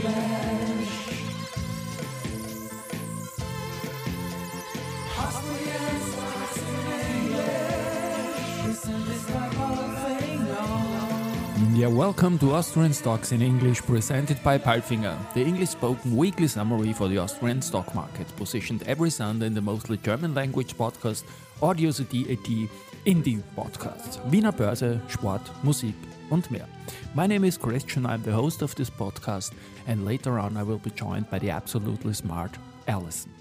Yeah, welcome to Austrian Stocks in English, presented by Palfinger, the English spoken weekly summary for the Austrian stock market, positioned every Sunday in the mostly German language podcast Audio CD AT Indie Podcasts. Wiener Börse, Sport, Musik und mehr. My name is Christian, I'm the host of this podcast, and later on I will be joined by the absolutely smart Alison.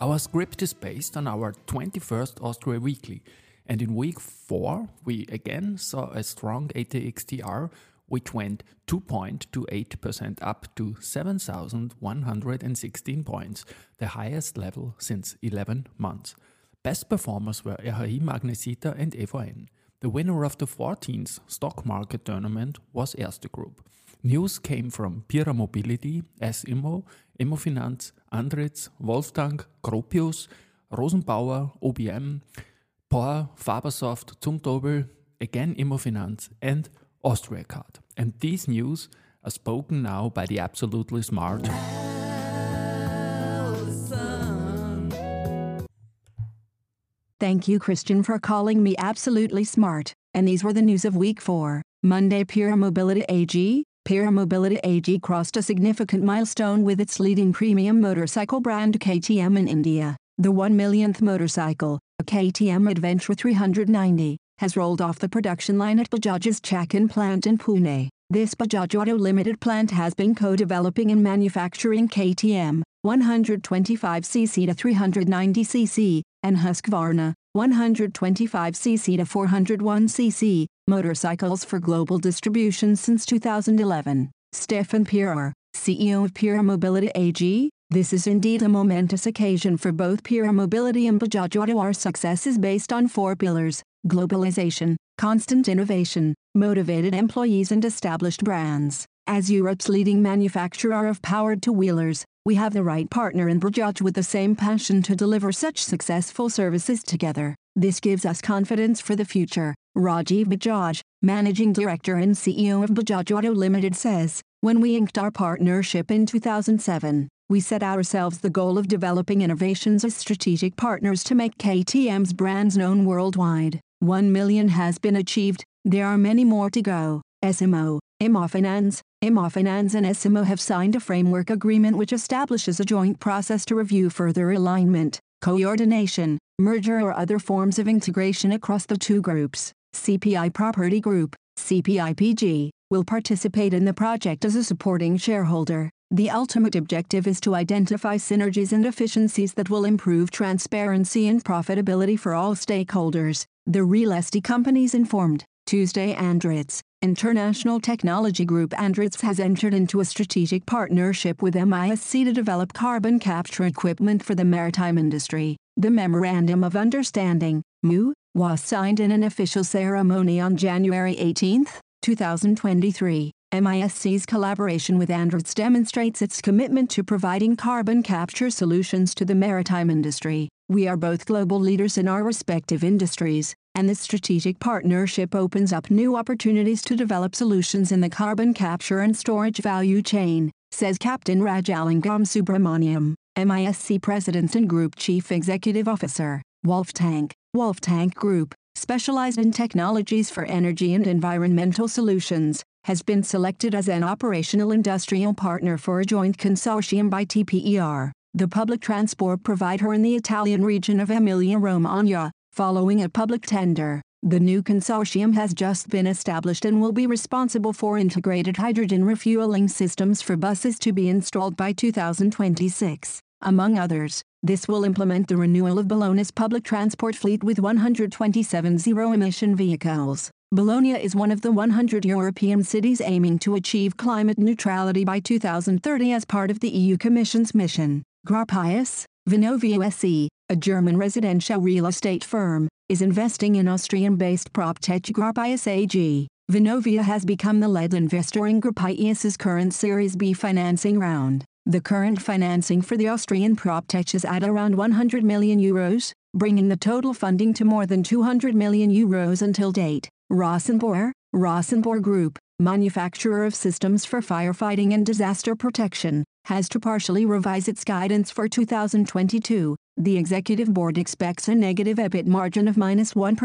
Our script is based on our 21st Austria Weekly, and in week 4 we again saw a strong ATXTR which went 2.28% up to 7,116 points, the highest level since 11 months. Best performers were RHI Magnesita and EVN. The winner of the 14th stock market tournament was Erste Group. News came from Pierer Mobility, S-Immo, Immofinanz, Andritz, Wolftank, Gropius, Rosenbauer, UBM, PORR, Fabasoft, Zumtobel, again Immofinanz, and Austriacard. And these news are spoken now by the absolutely smart Thank you, Christian, for calling me absolutely smart. And these were the news of week 4. Monday, Pierer Mobility AG. Pierer Mobility AG crossed a significant milestone with its leading premium motorcycle brand KTM in India. The 1 millionth motorcycle, a KTM Adventure 390, has rolled off the production line at Bajaj's Chakan plant in Pune. This Bajaj Auto Limited plant has been co-developing and manufacturing KTM 125cc to 390cc and Husqvarna 125cc to 401cc motorcycles for global distribution since 2011. Stefan Pierer, CEO of Pierer Mobility AG, this is indeed a momentous occasion for both Pierer Mobility and Bajaj Auto. Our success is based on four pillars globalization, constant innovation, motivated employees, and established brands. As Europe's leading manufacturer of powered two wheelers, we have the right partner in Bajaj with the same passion to deliver such successful services together. This gives us confidence for the future. Rajiv Bajaj, Managing Director and CEO of Bajaj Auto Limited says, When we inked our partnership in 2007, we set ourselves the goal of developing innovations as strategic partners to make KTM's brands known worldwide. 1 million has been achieved, there are many more to go. S-Immo, Immofinanz, Immofinanz and S-Immo have signed a framework agreement which establishes a joint process to review further alignment, coordination, merger or other forms of integration across the two groups. CPI Property Group, CPIPG, will participate in the project as a supporting shareholder. The ultimate objective is to identify synergies and efficiencies that will improve transparency and profitability for all stakeholders. The real estate companies informed Tuesday Andritz, International Technology Group Andritz has entered into a strategic partnership with MISC to develop carbon capture equipment for the maritime industry. The Memorandum of Understanding, MU, was signed in an official ceremony on January 18, 2023. MISC's collaboration with Andritz demonstrates its commitment to providing carbon capture solutions to the maritime industry. We are both global leaders in our respective industries, and this strategic partnership opens up new opportunities to develop solutions in the carbon capture and storage value chain, says Captain Rajalingam Subramaniam, MISC President and Group Chief Executive Officer, Wolftank. Wolf Tank Group, specialized in technologies for energy and environmental solutions, has been selected as an operational industrial partner for a joint consortium by TPER, the public transport provider in the Italian region of Emilia-Romagna, following a public tender. The new consortium has just been established and will be responsible for integrated hydrogen refueling systems for buses to be installed by 2026. Among others, this will implement the renewal of Bologna's public transport fleet with 127 zero-emission vehicles. Bologna is one of the 100 European cities aiming to achieve climate neutrality by 2030 as part of the EU Commission's mission. Gropius, Vonovia SE, a German residential real estate firm, is investing in Austrian-based PropTech Gropius AG. Vonovia has become the lead investor in Gropius's current Series B financing round. The current financing for the Austrian PropTech is at around 100 million euros, bringing the total funding to more than 200 million euros until date. Rosenbauer, Rosenbauer Group, manufacturer of systems for firefighting and disaster protection, has to partially revise its guidance for 2022. The executive board expects a negative EBIT margin of minus 1,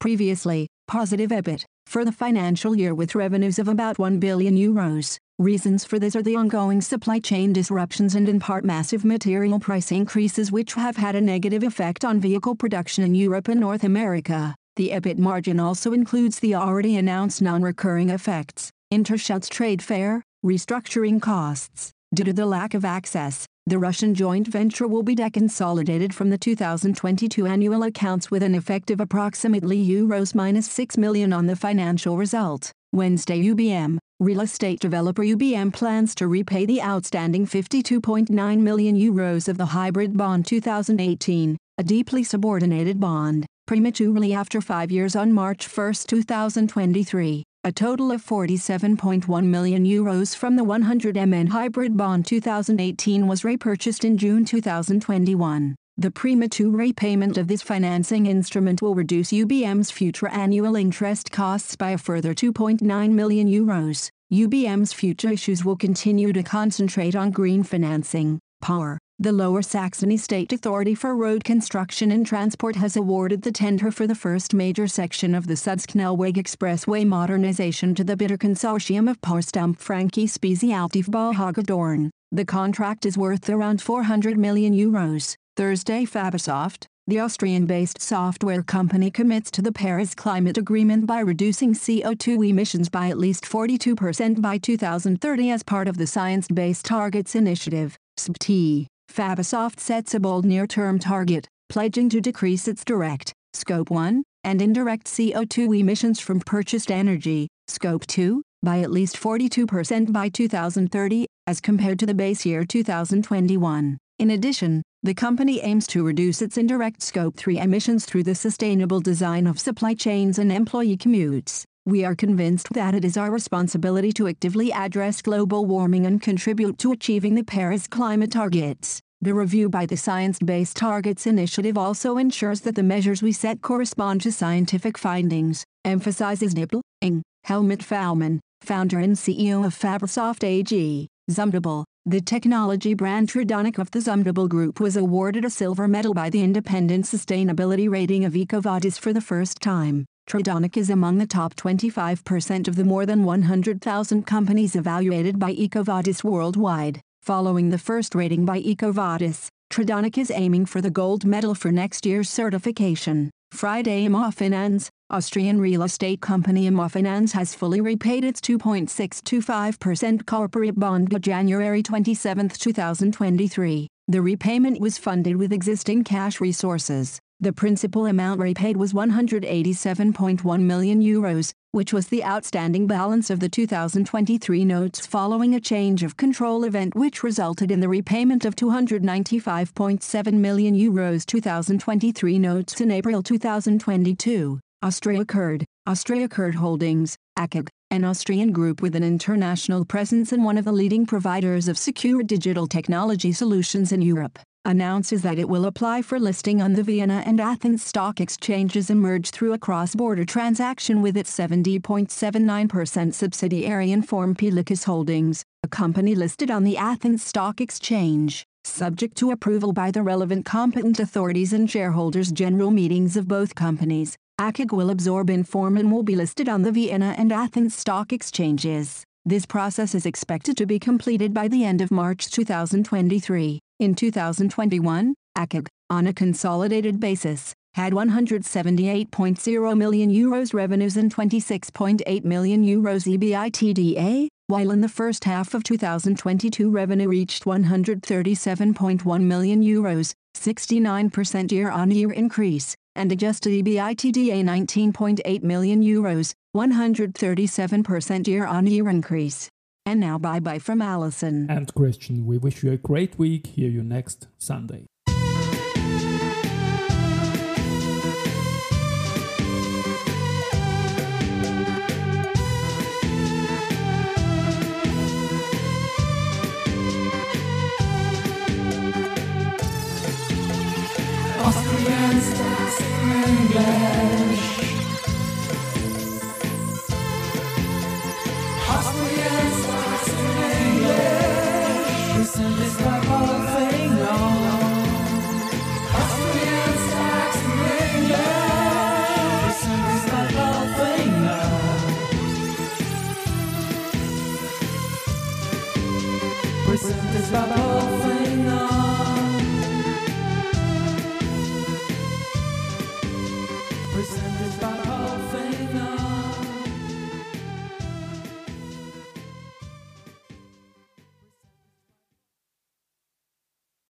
previously, positive EBIT, for the financial year with revenues of about 1 billion euros. Reasons for this are the ongoing supply chain disruptions and in part massive material price increases which have had a negative effect on vehicle production in Europe and North America. The EBIT margin also includes the already announced non-recurring effects, Interschutz trade fair, restructuring costs. Due to the lack of access, the Russian joint venture will be deconsolidated from the 2022 annual accounts with an effect of approximately euros minus 6 million on the financial result. Wednesday UBM, real estate developer UBM plans to repay the outstanding 52.9 million euros of the hybrid bond 2018, a deeply subordinated bond, prematurely after five years on March 1, 2023. A total of 47.1 million euros from the 100 MN hybrid bond 2018 was repurchased in June 2021. The premature repayment of this financing instrument will reduce UBM's future annual interest costs by a further 2.9 million euros. UBM's future issues will continue to concentrate on green financing, PORR, the Lower Saxony State Authority for Road Construction and Transport has awarded the tender for the first major section of the Südschnellweg Expressway modernization to the bidder consortium of Potsdam Frankie Spezialtiefbauhage Dorn. The contract is worth around 400 million euros. Thursday Fabasoft, the Austrian-based software company commits to the Paris Climate Agreement by reducing CO2 emissions by at least 42% by 2030 as part of the Science Based Targets Initiative, SBT. Fabasoft sets a bold near-term target, pledging to decrease its direct, Scope 1, and indirect CO2 emissions from purchased energy, Scope 2, by at least 42% by 2030, as compared to the base year 2021. In addition, the company aims to reduce its indirect Scope 3 emissions through the sustainable design of supply chains and employee commutes. We are convinced that it is our responsibility to actively address global warming and contribute to achieving the Paris climate targets. The review by the Science Based Targets Initiative also ensures that the measures we set correspond to scientific findings, emphasizes Nipple, Ing, Helmut Fallmann, founder and CEO of Fabasoft AG. Zumtobel, the technology brand Tridonic of the Zumtobel Group was awarded a silver medal by the independent sustainability rating of EcoVadis for the first time. Tridonic is among the top 25% of the more than 100,000 companies evaluated by EcoVadis worldwide. Following the first rating by EcoVadis, Tridonic is aiming for the gold medal for next year's certification. Friday Immofinanz, Austrian real estate company Immofinanz has fully repaid its 2.625% corporate bond by January 27, 2023. The repayment was funded with existing cash resources. The principal amount repaid was 187.1 million euros, which was the outstanding balance of the 2023 notes following a change of control event which resulted in the repayment of 295.7 million euros 2023 notes in April 2022. Austriacard, Austriacard Holdings, ACAG, an Austrian group with an international presence and one of the leading providers of secure digital technology solutions in Europe announces that it will apply for listing on the Vienna and Athens stock exchanges and merge through a cross-border transaction with its 70.79% subsidiary Inform P. Lykos Holdings, a company listed on the Athens Stock Exchange, subject to approval by the relevant competent authorities and shareholders' general meetings of both companies. ACAG will absorb Inform and will be listed on the Vienna and Athens stock exchanges. This process is expected to be completed by the end of March 2023. In 2021, ACAG, on a consolidated basis, had 178.0 million euros revenues and 26.8 million euros EBITDA, while in the first half of 2022 revenue reached 137.1 million euros, 69% year-on-year increase, and adjusted EBITDA 19.8 million euros, 137% year-on-year increase. And now bye bye from Allison. And Christian, we wish you a great week. Hear you next Sunday. Presented by Paul